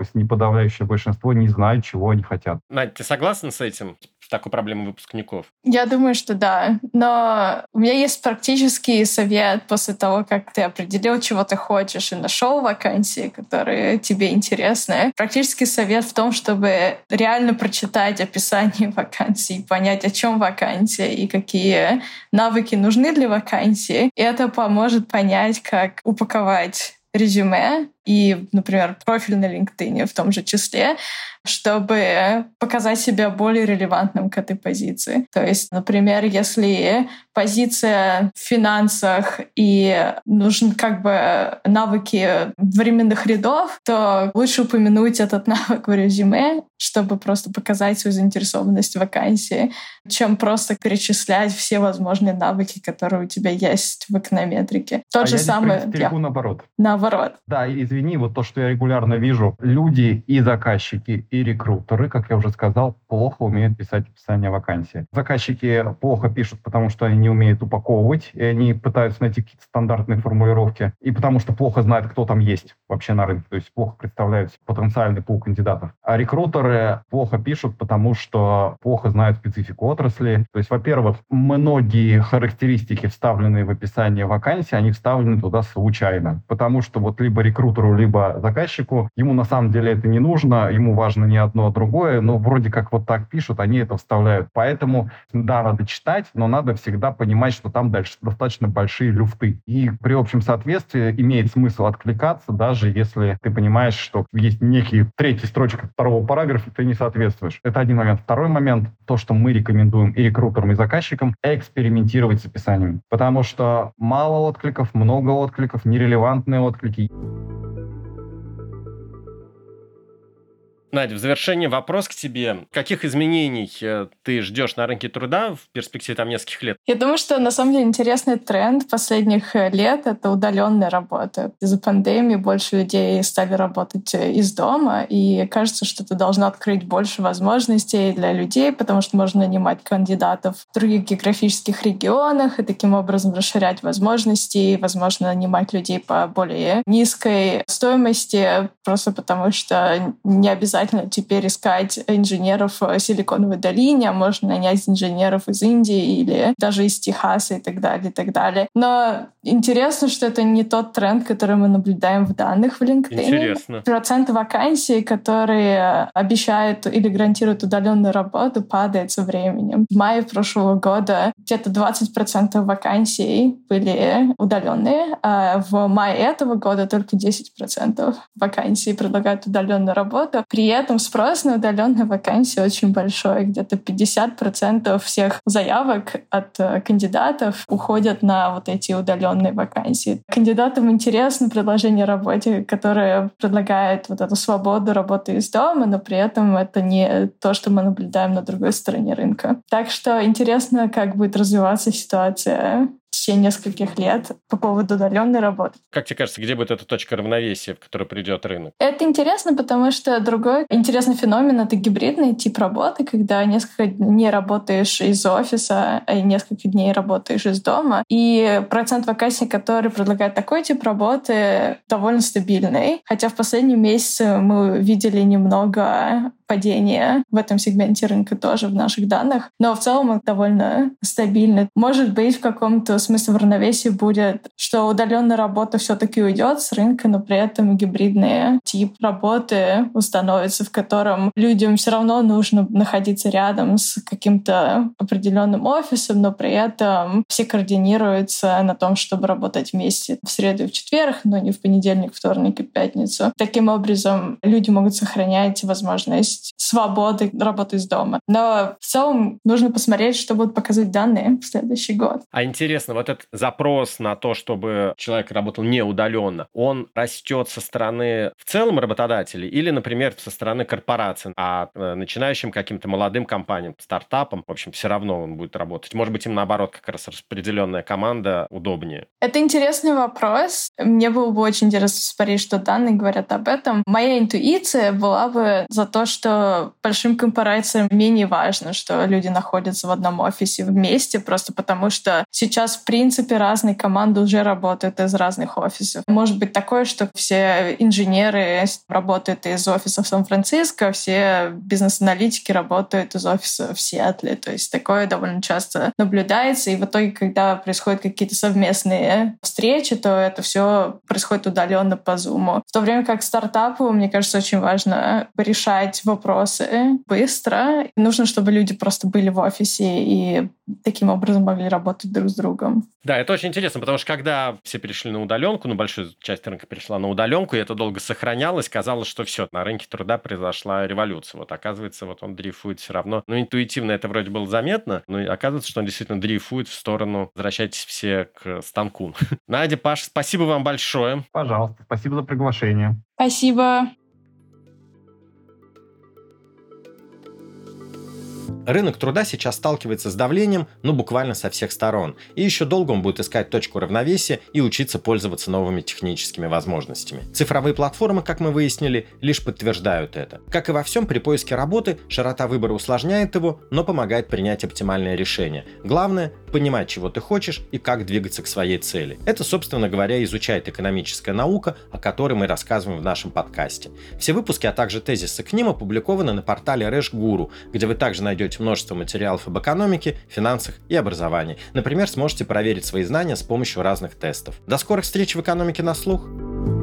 [SPEAKER 2] если не подавляющее большинство, не знают, чего они хотят.
[SPEAKER 1] Надь, ты согласна с этим? Такой проблемой выпускников?
[SPEAKER 3] Я думаю, что да. Но у меня есть практический совет после того, как ты определил, чего ты хочешь, и нашел вакансии, которые тебе интересны. Практический совет в том, чтобы реально прочитать описание вакансии, понять, о чем вакансия и какие навыки нужны для вакансии. И это поможет понять, как упаковать резюме и, например, профиль на LinkedIn в том же числе, чтобы показать себя более релевантным к этой позиции. То есть, например, если позиция в финансах и нужны как бы навыки временных рядов, то лучше упомянуть этот навык в резюме, чтобы просто показать свою заинтересованность в вакансии, чем просто перечислять все возможные навыки, которые у тебя есть в эконометрике.
[SPEAKER 2] Тот а же я самый... Я... наоборот.
[SPEAKER 3] Наоборот.
[SPEAKER 2] Да, извини, вот то, что я регулярно вижу, люди и заказчики, и рекрутеры, как я уже сказал, плохо умеют писать описание вакансии. Заказчики плохо пишут, потому что они не умеют упаковывать, и они пытаются найти какие-то стандартные формулировки, и потому что плохо знают, кто там есть вообще на рынке, то есть плохо представляют потенциальный пул кандидатов. А рекрутеры плохо пишут, потому что плохо знают специфику отрасли. То есть, во-первых, многие характеристики, вставленные в описание вакансии, они вставлены туда случайно, потому что вот либо рекрутеру, либо заказчику, ему на самом деле это не нужно, ему важно не одно, а другое, но вроде как вот так пишут, они это вставляют. Поэтому, да, надо читать, но надо всегда понимать, что там дальше достаточно большие люфты. И при общем соответствии имеет смысл откликаться, даже если ты понимаешь, что есть некий третья строчка второго параграфа, ты не соответствуешь. Это один момент. Второй момент, то, что мы рекомендуем и рекрутерам, и заказчикам, экспериментировать с описанием. Потому что мало откликов, много откликов, нерелевантные отклики.
[SPEAKER 1] Надя, в завершение вопрос к тебе. Каких изменений э, ты ждешь на рынке труда в перспективе там нескольких лет?
[SPEAKER 3] Я думаю, что на самом деле интересный тренд последних э, лет — это удаленная работа. Из-за пандемии больше людей стали работать э, из дома, и кажется, что это должно открыть больше возможностей для людей, потому что можно нанимать кандидатов в других географических регионах и таким образом расширять возможности, и, возможно, нанимать людей по более низкой стоимости, просто потому что не обязательно обязательно теперь искать инженеров в Силиконовой долине, а можно нанять инженеров из Индии или даже из Техаса и так далее, и так далее. Но интересно, что это не тот тренд, который мы наблюдаем в данных в LinkedIn.
[SPEAKER 1] Интересно.
[SPEAKER 3] Процент вакансий, которые обещают или гарантируют удаленную работу, падает со временем. В мае прошлого года где-то 20% вакансий были удаленные, а в мае этого года только 10% вакансий предлагают удаленную работу. При этом спрос на удаленные вакансии очень большой. Где-то 50% всех заявок от э, кандидатов уходят на вот эти удаленные вакансии. Кандидатам интересно предложение работе, которое предлагает вот эту свободу работы из дома, но при этом это не то, что мы наблюдаем на другой стороне рынка. Так что интересно, как будет развиваться ситуация течение нескольких лет по поводу удаленной работы.
[SPEAKER 1] Как тебе кажется, где будет эта точка равновесия, в которой придет рынок?
[SPEAKER 3] Это интересно, потому что другой интересный феномен — это гибридный тип работы, когда несколько дней работаешь из офиса, а несколько дней работаешь из дома. И процент вакансий, который предлагает такой тип работы, довольно стабильный. Хотя в последние месяцы мы видели немного падения в этом сегменте рынка тоже в наших данных. Но в целом он довольно стабильный. Может быть, в каком-то смысле в равновесии будет, что удаленная работа все-таки уйдет с рынка, но при этом гибридный тип работы установится, в котором людям все равно нужно находиться рядом с каким-то определенным офисом, но при этом все координируются на том, чтобы работать вместе в среду и в четверг, но не в понедельник, вторник и пятницу. Таким образом, люди могут сохранять возможность есть свободы работы из дома. Но в целом нужно посмотреть, что будут показывать данные в следующий год.
[SPEAKER 1] А интересно, вот этот запрос на то, чтобы человек работал не удаленно, он растет со стороны в целом работодателей или, например, со стороны корпораций, а э, начинающим каким-то молодым компаниям, стартапам, в общем, все равно он будет работать. Может быть, им наоборот как раз распределенная команда удобнее.
[SPEAKER 3] Это интересный вопрос. Мне было бы очень интересно смотреть, что данные говорят об этом. Моя интуиция была бы за то, что большим корпорациям менее важно, что люди находятся в одном офисе вместе, просто потому что сейчас, в принципе, разные команды уже работают из разных офисов. Может быть такое, что все инженеры работают из офиса в Сан-Франциско, все бизнес-аналитики работают из офиса в Сиэтле. То есть такое довольно часто наблюдается, и в итоге, когда происходят какие-то совместные встречи, то это все происходит удаленно по Zoom. В то время как стартапу, мне кажется, очень важно решать вопросы вопросы быстро. Нужно, чтобы люди просто были в офисе и таким образом могли работать друг с другом.
[SPEAKER 1] Да, это очень интересно, потому что когда все перешли на удаленку, ну, большая часть рынка перешла на удаленку, и это долго сохранялось, казалось, что все, на рынке труда произошла революция. Вот оказывается, вот он дрейфует все равно. Ну, интуитивно это вроде было заметно, но оказывается, что он действительно дрейфует в сторону «возвращайтесь все к станку». Надя, Паш, спасибо вам большое.
[SPEAKER 2] Пожалуйста, спасибо за приглашение.
[SPEAKER 3] Спасибо.
[SPEAKER 1] Рынок труда сейчас сталкивается с давлением, ну буквально со всех сторон. И еще долго он будет искать точку равновесия и учиться пользоваться новыми техническими возможностями. Цифровые платформы, как мы выяснили, лишь подтверждают это. Как и во всем, при поиске работы широта выбора усложняет его, но помогает принять оптимальное решение. Главное – понимать, чего ты хочешь и как двигаться к своей цели. Это, собственно говоря, изучает экономическая наука, о которой мы рассказываем в нашем подкасте. Все выпуски, а также тезисы к ним опубликованы на портале Рэш где вы также найдете множество материалов об экономике, финансах и образовании. Например, сможете проверить свои знания с помощью разных тестов. До скорых встреч в экономике на слух!